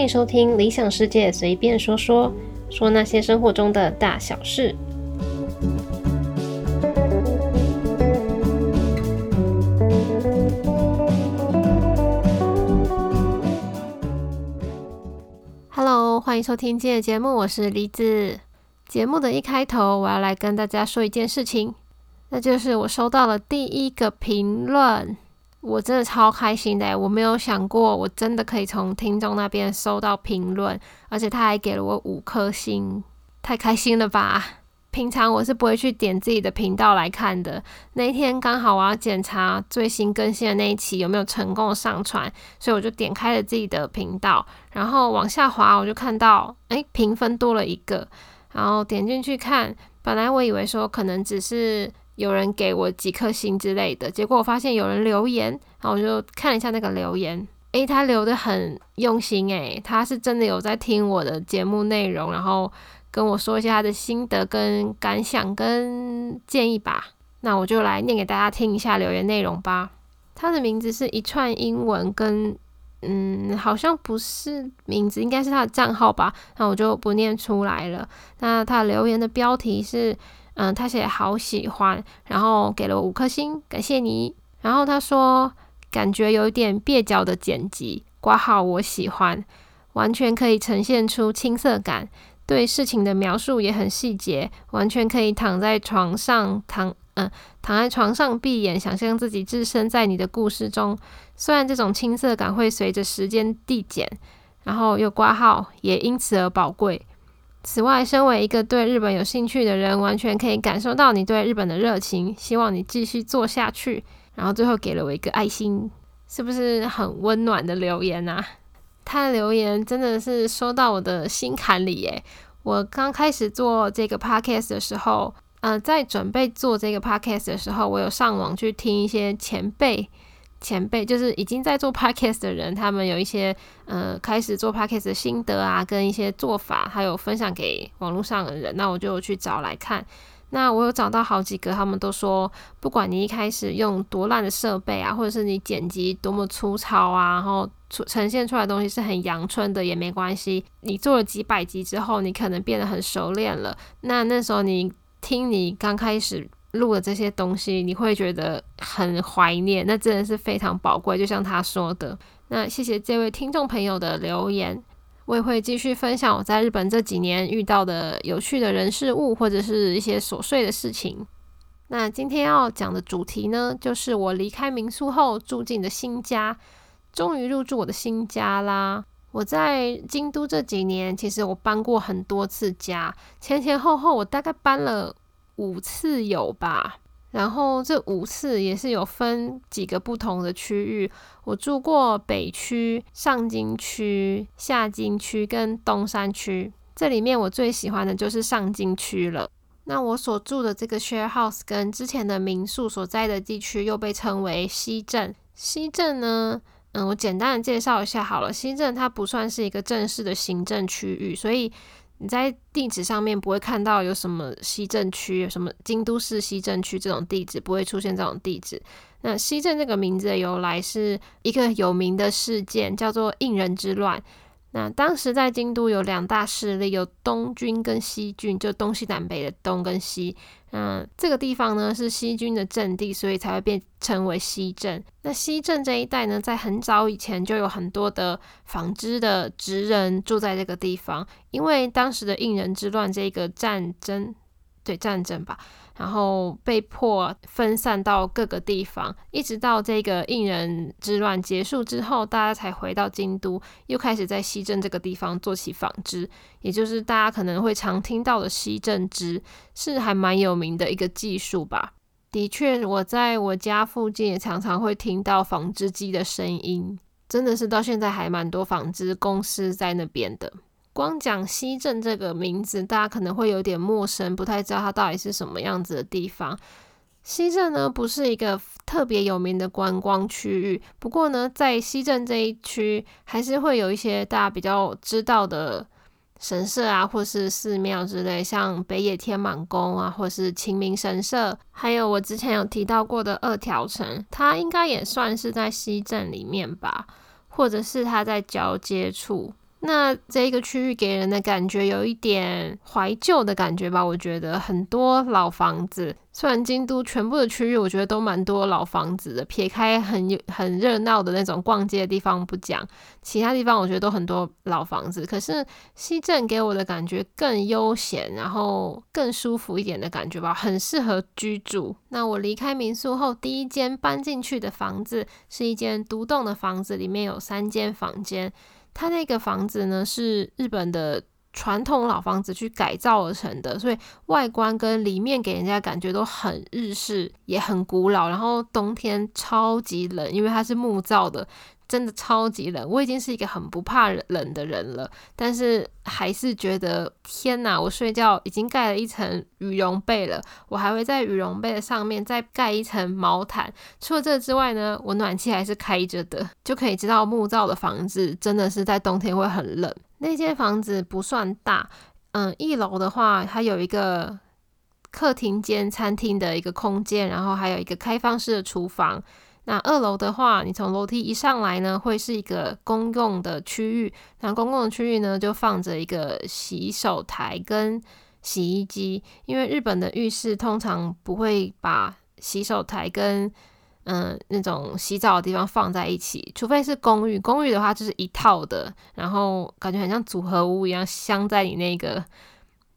欢迎收听《理想世界随便说说》，说那些生活中的大小事。Hello，欢迎收听今天的节目，我是梨子。节目的一开头，我要来跟大家说一件事情，那就是我收到了第一个评论。我真的超开心的，我没有想过我真的可以从听众那边收到评论，而且他还给了我五颗星，太开心了吧！平常我是不会去点自己的频道来看的，那一天刚好我要检查最新更新的那一期有没有成功上传，所以我就点开了自己的频道，然后往下滑，我就看到，诶，评分多了一个，然后点进去看，本来我以为说可能只是。有人给我几颗星之类的，结果我发现有人留言，然后我就看了一下那个留言，诶，他留的很用心，诶，他是真的有在听我的节目内容，然后跟我说一下他的心得跟感想跟建议吧。那我就来念给大家听一下留言内容吧。他的名字是一串英文，跟嗯，好像不是名字，应该是他的账号吧。那我就不念出来了。那他留言的标题是。嗯，他写好喜欢，然后给了我五颗星，感谢你。然后他说，感觉有一点蹩脚的剪辑，挂号我喜欢，完全可以呈现出青涩感，对事情的描述也很细节，完全可以躺在床上躺，嗯，躺在床上闭眼，想象自己置身在你的故事中。虽然这种青涩感会随着时间递减，然后又挂号，也因此而宝贵。此外，身为一个对日本有兴趣的人，完全可以感受到你对日本的热情。希望你继续做下去。然后最后给了我一个爱心，是不是很温暖的留言啊？他的留言真的是说到我的心坎里耶！我刚开始做这个 podcast 的时候，呃，在准备做这个 podcast 的时候，我有上网去听一些前辈。前辈就是已经在做 podcast 的人，他们有一些呃开始做 podcast 的心得啊，跟一些做法，还有分享给网络上的人。那我就去找来看。那我有找到好几个，他们都说，不管你一开始用多烂的设备啊，或者是你剪辑多么粗糙啊，然后出呈现出来的东西是很阳春的也没关系。你做了几百集之后，你可能变得很熟练了。那那时候你听你刚开始。录的这些东西，你会觉得很怀念，那真的是非常宝贵。就像他说的，那谢谢这位听众朋友的留言，我也会继续分享我在日本这几年遇到的有趣的人事物，或者是一些琐碎的事情。那今天要讲的主题呢，就是我离开民宿后住进的新家，终于入住我的新家啦。我在京都这几年，其实我搬过很多次家，前前后后我大概搬了。五次有吧，然后这五次也是有分几个不同的区域。我住过北区、上京区、下京区跟东山区，这里面我最喜欢的就是上京区了。那我所住的这个 share house 跟之前的民宿所在的地区又被称为西镇。西镇呢，嗯，我简单的介绍一下好了。西镇它不算是一个正式的行政区域，所以。你在地址上面不会看到有什么西镇区、什么京都市西镇区这种地址，不会出现这种地址。那西镇这个名字的由来是一个有名的事件，叫做应人之乱。那当时在京都有两大势力，有东军跟西军，就东西南北的东跟西。那，这个地方呢是西军的阵地，所以才会变称为西镇。那西镇这一带呢，在很早以前就有很多的纺织的职人住在这个地方，因为当时的应人之乱这个战争，对战争吧。然后被迫分散到各个地方，一直到这个应人之乱结束之后，大家才回到京都，又开始在西镇这个地方做起纺织，也就是大家可能会常听到的西镇织，是还蛮有名的一个技术吧。的确，我在我家附近也常常会听到纺织机的声音，真的是到现在还蛮多纺织公司在那边的。光讲西镇这个名字，大家可能会有点陌生，不太知道它到底是什么样子的地方。西镇呢，不是一个特别有名的观光区域，不过呢，在西镇这一区，还是会有一些大家比较知道的神社啊，或是寺庙之类，像北野天满宫啊，或是清明神社，还有我之前有提到过的二条城，它应该也算是在西镇里面吧，或者是它在交接处。那这一个区域给人的感觉有一点怀旧的感觉吧，我觉得很多老房子。虽然京都全部的区域我觉得都蛮多老房子的，撇开很有很热闹的那种逛街的地方不讲，其他地方我觉得都很多老房子。可是西镇给我的感觉更悠闲，然后更舒服一点的感觉吧，很适合居住。那我离开民宿后，第一间搬进去的房子是一间独栋的房子，里面有三间房间。他那个房子呢，是日本的传统老房子去改造而成的，所以外观跟里面给人家感觉都很日式，也很古老。然后冬天超级冷，因为它是木造的。真的超级冷，我已经是一个很不怕冷的人了，但是还是觉得天哪！我睡觉已经盖了一层羽绒被了，我还会在羽绒被的上面再盖一层毛毯。除了这之外呢，我暖气还是开着的，就可以知道木造的房子真的是在冬天会很冷。那间房子不算大，嗯，一楼的话它有一个客厅间餐厅的一个空间，然后还有一个开放式的厨房。那二楼的话，你从楼梯一上来呢，会是一个公共的区域。那公共的区域呢，就放着一个洗手台跟洗衣机。因为日本的浴室通常不会把洗手台跟嗯那种洗澡的地方放在一起，除非是公寓。公寓的话就是一套的，然后感觉很像组合屋一样，镶在你那个。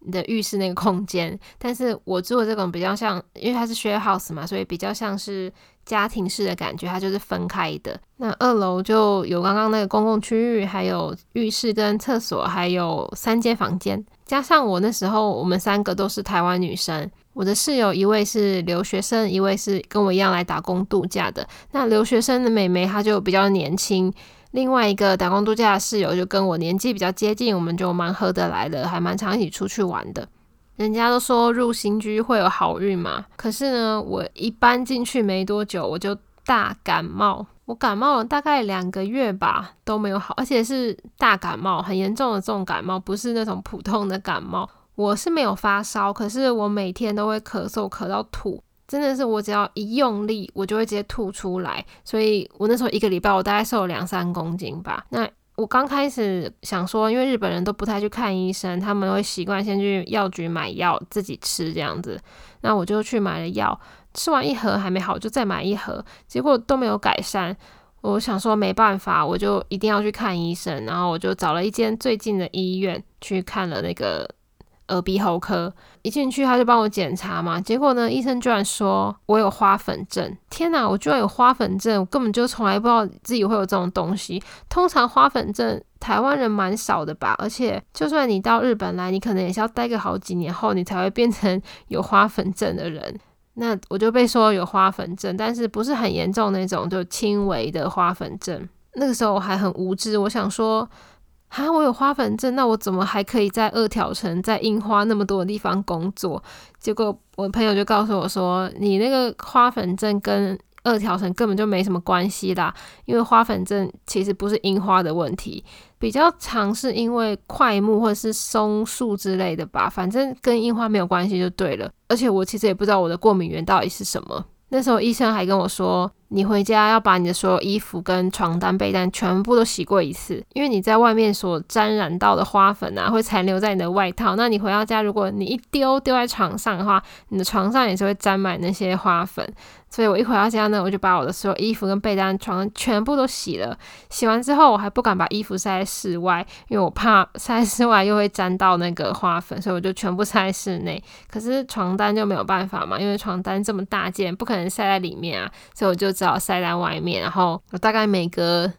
你的浴室那个空间，但是我住的这种比较像，因为它是 share house 嘛，所以比较像是家庭式的感觉，它就是分开的。那二楼就有刚刚那个公共区域，还有浴室跟厕所，还有三间房间。加上我那时候，我们三个都是台湾女生，我的室友一位是留学生，一位是跟我一样来打工度假的。那留学生的妹妹她就比较年轻。另外一个打工度假的室友就跟我年纪比较接近，我们就蛮合得来的，还蛮常一起出去玩的。人家都说入新居会有好运嘛，可是呢，我一搬进去没多久，我就大感冒。我感冒了大概两个月吧，都没有好，而且是大感冒，很严重的这种感冒，不是那种普通的感冒。我是没有发烧，可是我每天都会咳嗽，咳到吐。真的是我只要一用力，我就会直接吐出来，所以我那时候一个礼拜我大概瘦了两三公斤吧。那我刚开始想说，因为日本人都不太去看医生，他们会习惯先去药局买药自己吃这样子。那我就去买了药，吃完一盒还没好，就再买一盒，结果都没有改善。我想说没办法，我就一定要去看医生，然后我就找了一间最近的医院去看了那个。耳鼻喉科一进去，他就帮我检查嘛，结果呢，医生居然说我有花粉症。天哪，我居然有花粉症，我根本就从来不知道自己会有这种东西。通常花粉症台湾人蛮少的吧，而且就算你到日本来，你可能也是要待个好几年后，你才会变成有花粉症的人。那我就被说有花粉症，但是不是很严重那种，就轻微的花粉症。那个时候我还很无知，我想说。哈，我有花粉症，那我怎么还可以在二条城、在樱花那么多的地方工作？结果我朋友就告诉我说，你那个花粉症跟二条城根本就没什么关系啦，因为花粉症其实不是樱花的问题，比较常是因为快木或者是松树之类的吧，反正跟樱花没有关系就对了。而且我其实也不知道我的过敏源到底是什么。那时候医生还跟我说。你回家要把你的所有衣服跟床单被单全部都洗过一次，因为你在外面所沾染到的花粉啊，会残留在你的外套。那你回到家，如果你一丢丢在床上的话，你的床上也是会沾满那些花粉。所以我一回到家呢，我就把我的所有衣服跟被单、床全部都洗了。洗完之后，我还不敢把衣服晒在室外，因为我怕晒室外又会沾到那个花粉，所以我就全部晒在室内。可是床单就没有办法嘛，因为床单这么大件，不可能晒在里面啊，所以我就只好晒在外面。然后我大概每隔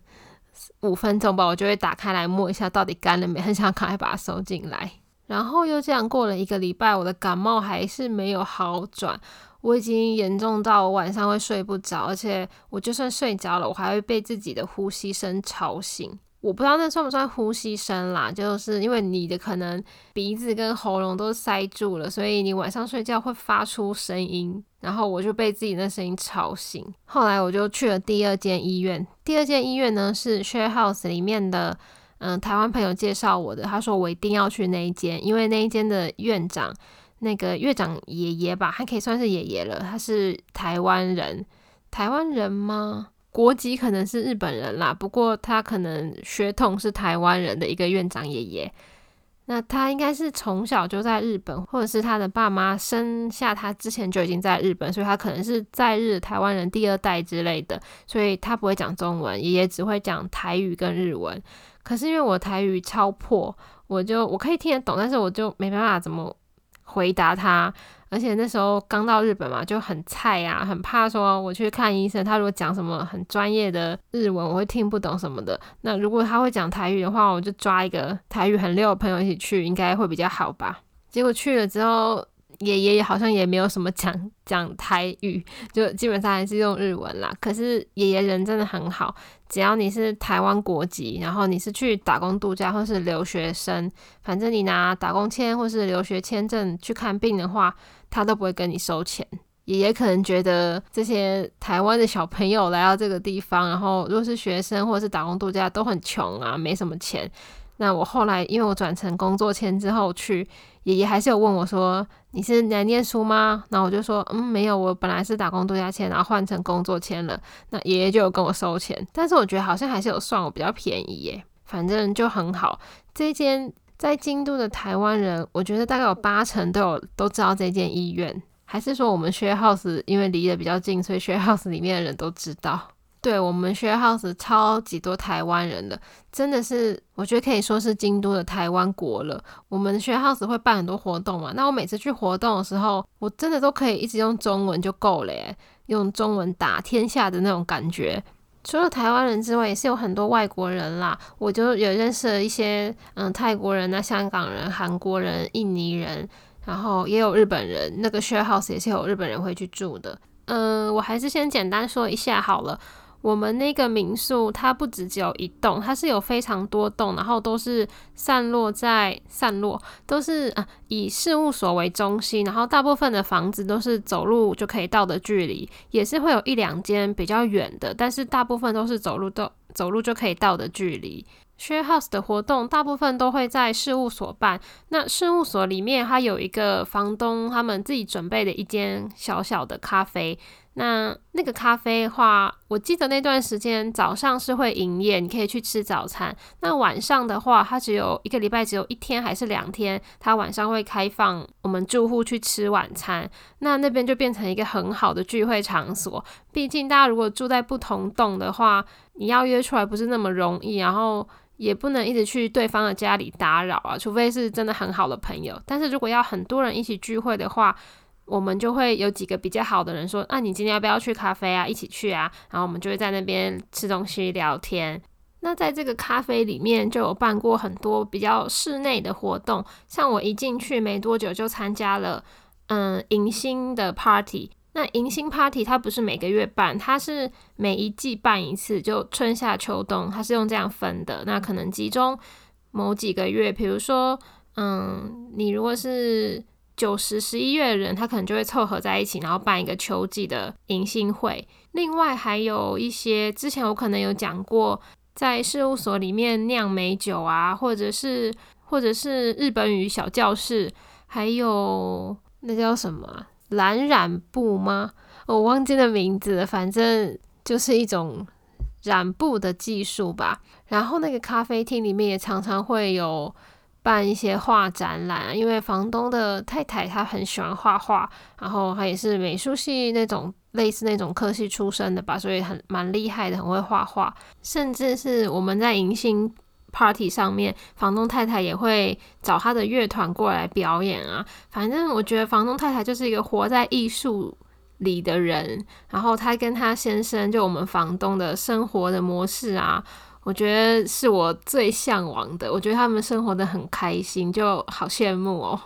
五分钟吧，我就会打开来摸一下到底干了没，很想赶快把它收进来。然后又这样过了一个礼拜，我的感冒还是没有好转。我已经严重到我晚上会睡不着，而且我就算睡着了，我还会被自己的呼吸声吵醒。我不知道那算不算呼吸声啦，就是因为你的可能鼻子跟喉咙都塞住了，所以你晚上睡觉会发出声音，然后我就被自己那声音吵醒。后来我就去了第二间医院，第二间医院呢是 Share House 里面的，嗯，台湾朋友介绍我的，他说我一定要去那一间，因为那一间的院长。那个院长爷爷吧，还可以算是爷爷了。他是台湾人，台湾人吗？国籍可能是日本人啦，不过他可能血统是台湾人的一个院长爷爷。那他应该是从小就在日本，或者是他的爸妈生下他之前就已经在日本，所以他可能是在日台湾人第二代之类的，所以他不会讲中文，爷爷只会讲台语跟日文。可是因为我台语超破，我就我可以听得懂，但是我就没办法怎么回答他。而且那时候刚到日本嘛，就很菜呀，很怕说我去看医生，他如果讲什么很专业的日文，我会听不懂什么的。那如果他会讲台语的话，我就抓一个台语很溜的朋友一起去，应该会比较好吧。结果去了之后。爷爷好像也没有什么讲讲台语，就基本上还是用日文啦。可是爷爷人真的很好，只要你是台湾国籍，然后你是去打工度假或是留学生，反正你拿打工签或是留学签证去看病的话，他都不会跟你收钱。爷爷可能觉得这些台湾的小朋友来到这个地方，然后如果是学生或者是打工度假都很穷啊，没什么钱。那我后来因为我转成工作签之后去，爷爷还是有问我说：“你是来念书吗？”然后我就说：“嗯，没有，我本来是打工度假签，然后换成工作签了。”那爷爷就有跟我收钱，但是我觉得好像还是有算我比较便宜耶，反正就很好。这间在京都的台湾人，我觉得大概有八成都有都知道这间医院，还是说我们 share house 因为离得比较近，所以 share house 里面的人都知道。对我们 Share House 超级多台湾人的，真的是我觉得可以说是京都的台湾国了。我们 Share House 会办很多活动嘛，那我每次去活动的时候，我真的都可以一直用中文就够了，用中文打天下的那种感觉。除了台湾人之外，也是有很多外国人啦。我就有认识了一些嗯泰国人啊、香港人、韩国人、印尼人，然后也有日本人。那个 share house 也是有日本人会去住的。嗯，我还是先简单说一下好了。我们那个民宿，它不止只有一栋，它是有非常多栋，然后都是散落在散落，都是啊以事务所为中心，然后大部分的房子都是走路就可以到的距离，也是会有一两间比较远的，但是大部分都是走路都走路就可以到的距离。Share House 的活动大部分都会在事务所办，那事务所里面它有一个房东他们自己准备的一间小小的咖啡。那那个咖啡的话，我记得那段时间早上是会营业，你可以去吃早餐。那晚上的话，它只有一个礼拜只有一天还是两天，它晚上会开放我们住户去吃晚餐。那那边就变成一个很好的聚会场所。毕竟大家如果住在不同栋的话，你要约出来不是那么容易，然后。也不能一直去对方的家里打扰啊，除非是真的很好的朋友。但是如果要很多人一起聚会的话，我们就会有几个比较好的人说：“那你今天要不要去咖啡啊？一起去啊！”然后我们就会在那边吃东西聊天。那在这个咖啡里面就有办过很多比较室内的活动，像我一进去没多久就参加了嗯迎新的 party。那迎新 party 它不是每个月办，它是每一季办一次，就春夏秋冬，它是用这样分的。那可能集中某几个月，比如说，嗯，你如果是九十十一月的人，他可能就会凑合在一起，然后办一个秋季的迎新会。另外还有一些之前我可能有讲过，在事务所里面酿美酒啊，或者是或者是日本语小教室，还有那叫什么？蓝染布吗？我忘记了名字了，反正就是一种染布的技术吧。然后那个咖啡厅里面也常常会有办一些画展览，因为房东的太太她很喜欢画画，然后她也是美术系那种类似那种科系出身的吧，所以很蛮厉害的，很会画画。甚至是我们在迎新。party 上面，房东太太也会找他的乐团过来表演啊。反正我觉得房东太太就是一个活在艺术里的人。然后他跟他先生，就我们房东的生活的模式啊，我觉得是我最向往的。我觉得他们生活的很开心，就好羡慕哦。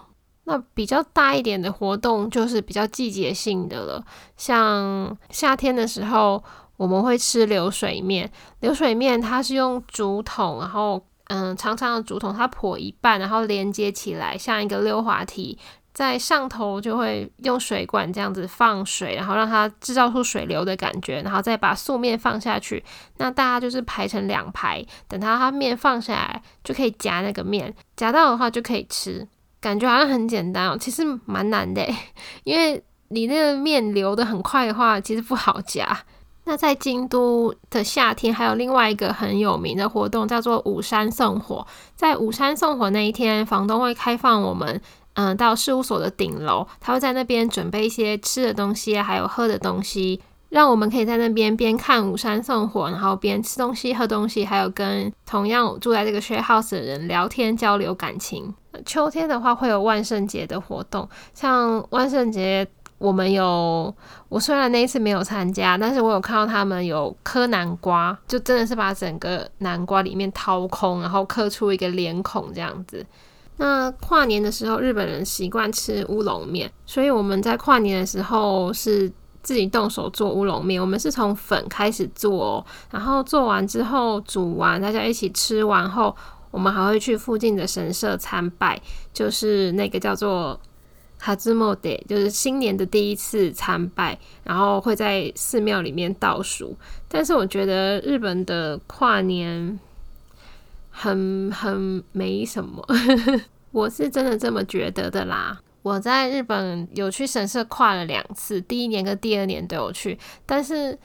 那比较大一点的活动就是比较季节性的了，像夏天的时候。我们会吃流水面，流水面它是用竹筒，然后嗯长长的竹筒，它破一半，然后连接起来，像一个溜滑梯，在上头就会用水管这样子放水，然后让它制造出水流的感觉，然后再把素面放下去。那大家就是排成两排，等它它面放下来就可以夹那个面，夹到的话就可以吃。感觉好像很简单哦，其实蛮难的，因为你那个面流的很快的话，其实不好夹。那在京都的夏天，还有另外一个很有名的活动，叫做五山送火。在五山送火那一天，房东会开放我们，嗯，到事务所的顶楼，他会在那边准备一些吃的东西，还有喝的东西，让我们可以在那边边看五山送火，然后边吃东西、喝东西，还有跟同样住在这个 share house 的人聊天、交流感情。秋天的话，会有万圣节的活动，像万圣节。我们有，我虽然那一次没有参加，但是我有看到他们有磕南瓜，就真的是把整个南瓜里面掏空，然后刻出一个脸孔这样子。那跨年的时候，日本人习惯吃乌龙面，所以我们在跨年的时候是自己动手做乌龙面。我们是从粉开始做，哦然后做完之后煮完，大家一起吃完后，我们还会去附近的神社参拜，就是那个叫做。哈兹莫德就是新年的第一次参拜，然后会在寺庙里面倒数。但是我觉得日本的跨年很很没什么，我是真的这么觉得的啦。我在日本有去神社跨了两次，第一年跟第二年都有去，但是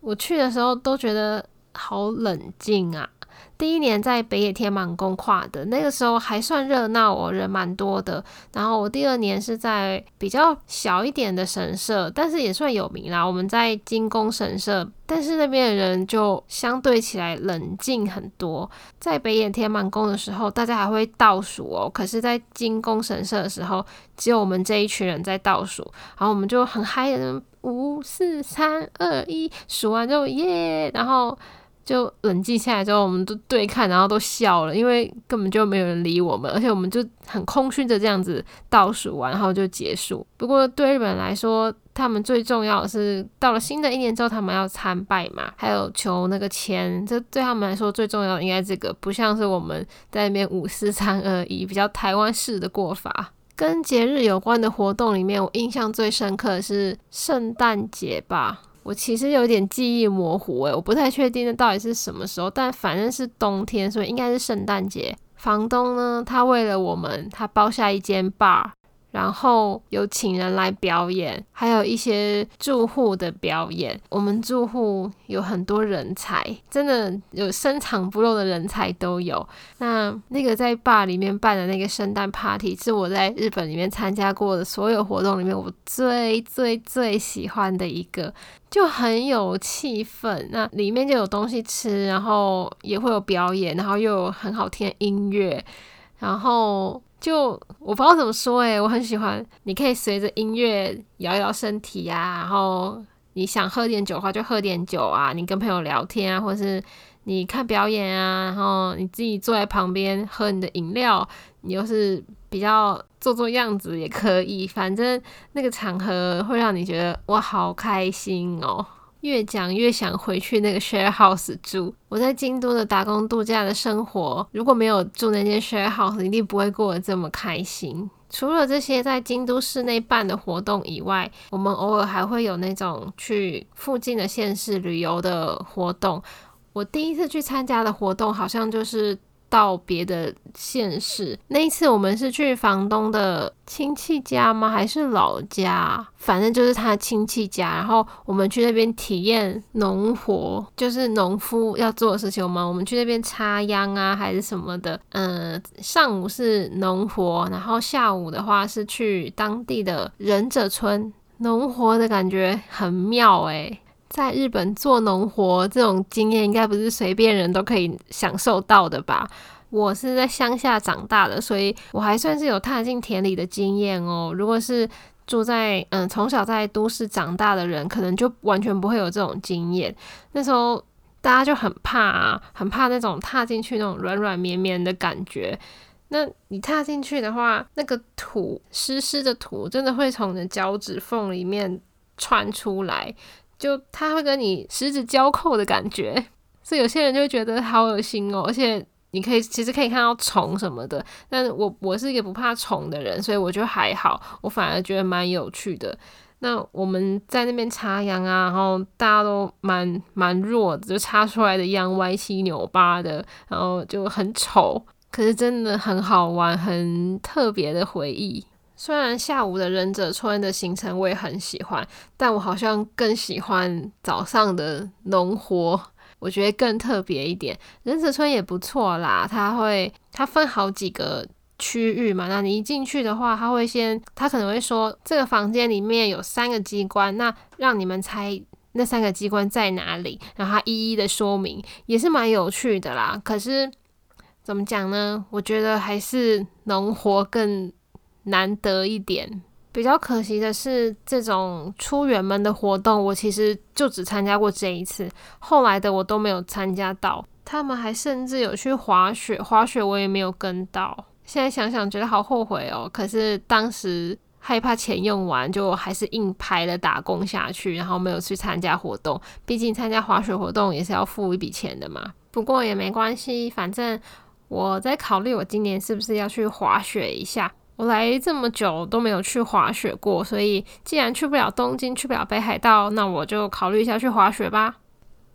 我去的时候都觉得好冷静啊。第一年在北野天满宫跨的，那个时候还算热闹哦，人蛮多的。然后我第二年是在比较小一点的神社，但是也算有名啦。我们在金宫神社，但是那边的人就相对起来冷静很多。在北野天满宫的时候，大家还会倒数哦，可是，在金宫神社的时候，只有我们这一群人在倒数，然后我们就很嗨的，五四三二一，数完之后耶，然后。就冷静下来之后，我们都对看，然后都笑了，因为根本就没有人理我们，而且我们就很空虚的这样子倒数完，然后就结束。不过对日本人来说，他们最重要的是到了新的一年之后，他们要参拜嘛，还有求那个签，这对他们来说最重要的应该这个，不像是我们在那边五四三二一比较台湾式的过法。跟节日有关的活动里面，我印象最深刻的是圣诞节吧。我其实有点记忆模糊诶，我不太确定那到底是什么时候，但反正是冬天，所以应该是圣诞节。房东呢，他为了我们，他包下一间 bar。然后有请人来表演，还有一些住户的表演。我们住户有很多人才，真的有深藏不露的人才都有。那那个在坝里面办的那个圣诞 party，是我在日本里面参加过的所有活动里面我最最最喜欢的一个，就很有气氛。那里面就有东西吃，然后也会有表演，然后又有很好听的音乐，然后。就我不知道怎么说诶，我很喜欢。你可以随着音乐摇摇身体呀，然后你想喝点酒的话就喝点酒啊，你跟朋友聊天啊，或者是你看表演啊，然后你自己坐在旁边喝你的饮料，你又是比较做做样子也可以，反正那个场合会让你觉得哇好开心哦。越讲越想回去那个 share house 住。我在京都的打工度假的生活，如果没有住那间 share house，一定不会过得这么开心。除了这些在京都市内办的活动以外，我们偶尔还会有那种去附近的县市旅游的活动。我第一次去参加的活动，好像就是。到别的县市，那一次我们是去房东的亲戚家吗？还是老家？反正就是他亲戚家。然后我们去那边体验农活，就是农夫要做的事情嘛。我们去那边插秧啊，还是什么的。嗯，上午是农活，然后下午的话是去当地的忍者村农活的感觉很妙诶。在日本做农活这种经验，应该不是随便人都可以享受到的吧？我是在乡下长大的，所以我还算是有踏进田里的经验哦。如果是住在嗯从小在都市长大的人，可能就完全不会有这种经验。那时候大家就很怕啊，很怕那种踏进去那种软软绵绵的感觉。那你踏进去的话，那个土湿湿的土，真的会从你的脚趾缝里面窜出来。就它会跟你十指交扣的感觉，所以有些人就会觉得好恶心哦。而且你可以其实可以看到虫什么的，但是我我是一个不怕虫的人，所以我觉得还好，我反而觉得蛮有趣的。那我们在那边插秧啊，然后大家都蛮蛮弱的，就插出来的秧歪七扭八的，然后就很丑，可是真的很好玩，很特别的回忆。虽然下午的忍者村的行程我也很喜欢，但我好像更喜欢早上的农活，我觉得更特别一点。忍者村也不错啦，它会它分好几个区域嘛，那你一进去的话，他会先他可能会说这个房间里面有三个机关，那让你们猜那三个机关在哪里，然后他一一的说明，也是蛮有趣的啦。可是怎么讲呢？我觉得还是农活更。难得一点，比较可惜的是，这种出远门的活动，我其实就只参加过这一次，后来的我都没有参加到。他们还甚至有去滑雪，滑雪我也没有跟到。现在想想觉得好后悔哦。可是当时害怕钱用完，就还是硬排了打工下去，然后没有去参加活动。毕竟参加滑雪活动也是要付一笔钱的嘛。不过也没关系，反正我在考虑我今年是不是要去滑雪一下。我来这么久都没有去滑雪过，所以既然去不了东京，去不了北海道，那我就考虑一下去滑雪吧。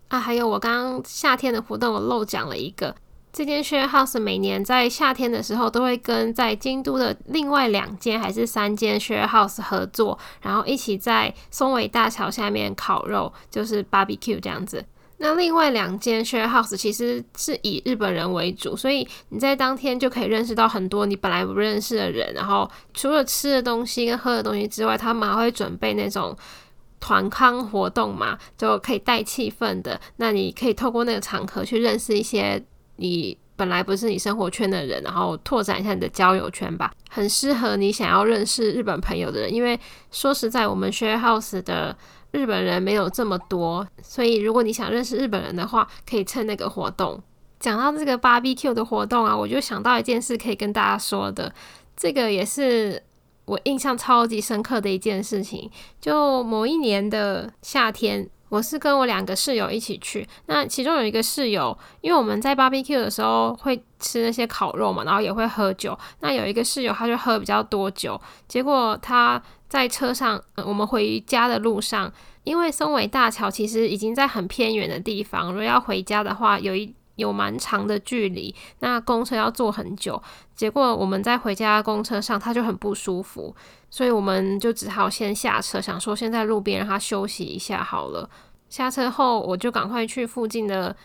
啊，还有我刚刚夏天的活动，我漏讲了一个。这间 share house 每年在夏天的时候都会跟在京都的另外两间还是三间 share house 合作，然后一起在松尾大桥下面烤肉，就是 barbecue 这样子。那另外两间 share house 其实是以日本人为主，所以你在当天就可以认识到很多你本来不认识的人。然后除了吃的东西跟喝的东西之外，他们还会准备那种团康活动嘛，就可以带气氛的。那你可以透过那个场合去认识一些你本来不是你生活圈的人，然后拓展一下你的交友圈吧。很适合你想要认识日本朋友的人，因为说实在，我们 share house 的。日本人没有这么多，所以如果你想认识日本人的话，可以趁那个活动。讲到这个 barbecue 的活动啊，我就想到一件事可以跟大家说的，这个也是我印象超级深刻的一件事情。就某一年的夏天，我是跟我两个室友一起去，那其中有一个室友，因为我们在 barbecue 的时候会吃那些烤肉嘛，然后也会喝酒，那有一个室友他就喝比较多酒，结果他。在车上，我们回家的路上，因为松尾大桥其实已经在很偏远的地方，如果要回家的话，有一有蛮长的距离，那公车要坐很久。结果我们在回家公车上，他就很不舒服，所以我们就只好先下车，想说先在路边让他休息一下好了。下车后，我就赶快去附近的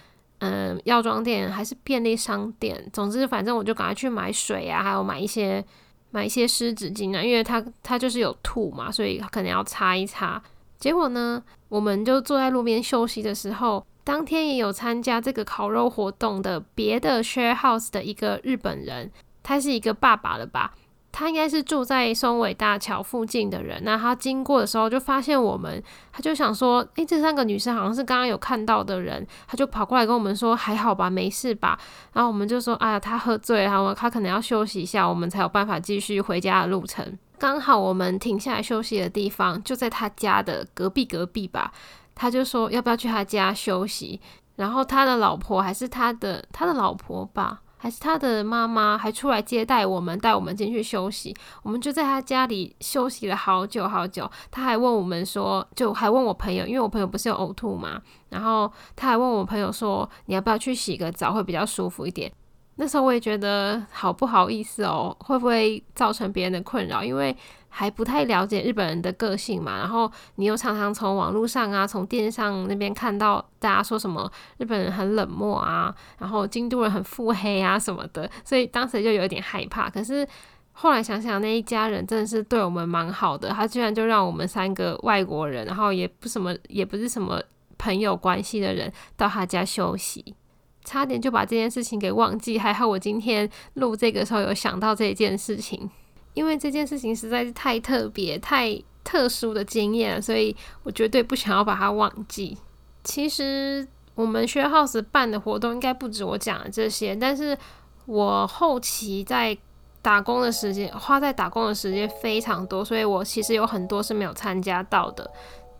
嗯药妆店还是便利商店，总之反正我就赶快去买水啊，还有买一些。买一些湿纸巾啊，因为他他就是有吐嘛，所以可能要擦一擦。结果呢，我们就坐在路边休息的时候，当天也有参加这个烤肉活动的别的 share house 的一个日本人，他是一个爸爸了吧。他应该是住在松尾大桥附近的人，那他经过的时候就发现我们，他就想说，诶，这三个女生好像是刚刚有看到的人，他就跑过来跟我们说，还好吧，没事吧？然后我们就说，哎呀，他喝醉了，他可能要休息一下，我们才有办法继续回家的路程。刚好我们停下来休息的地方就在他家的隔壁隔壁吧，他就说要不要去他家休息，然后他的老婆还是他的他的老婆吧。还是他的妈妈还出来接待我们，带我们进去休息。我们就在他家里休息了好久好久。他还问我们说，就还问我朋友，因为我朋友不是有呕吐嘛，然后他还问我朋友说，你要不要去洗个澡，会比较舒服一点。那时候我也觉得好不好意思哦，会不会造成别人的困扰？因为还不太了解日本人的个性嘛。然后你又常常从网络上啊，从电视上那边看到大家说什么日本人很冷漠啊，然后京都人很腹黑啊什么的，所以当时就有点害怕。可是后来想想，那一家人真的是对我们蛮好的，他居然就让我们三个外国人，然后也不什么，也不是什么朋友关系的人，到他家休息。差点就把这件事情给忘记，还好我今天录这个时候有想到这件事情，因为这件事情实在是太特别、太特殊的经验，所以我绝对不想要把它忘记。其实我们学 house 办的活动应该不止我讲的这些，但是我后期在打工的时间花在打工的时间非常多，所以我其实有很多是没有参加到的。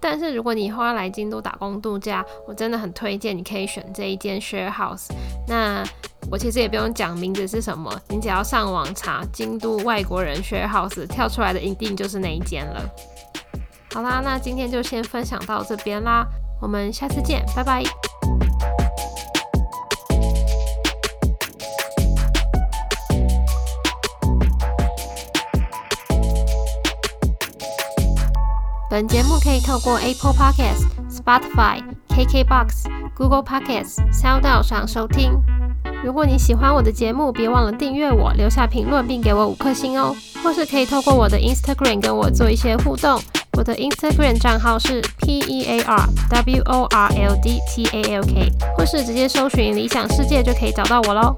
但是如果你以后要来京都打工度假，我真的很推荐你可以选这一间 share house。那我其实也不用讲名字是什么，你只要上网查京都外国人 share house，跳出来的一定就是那一间了。好啦，那今天就先分享到这边啦，我们下次见，拜拜。本节目可以透过 Apple Podcasts、Spotify、KKBox、Google Podcasts、SoundCloud 上收听。如果你喜欢我的节目，别忘了订阅我，留下评论并给我五颗星哦。或是可以透过我的 Instagram 跟我做一些互动。我的 Instagram 账号是 P E A R W O R L D T A L K，或是直接搜寻理想世界就可以找到我喽。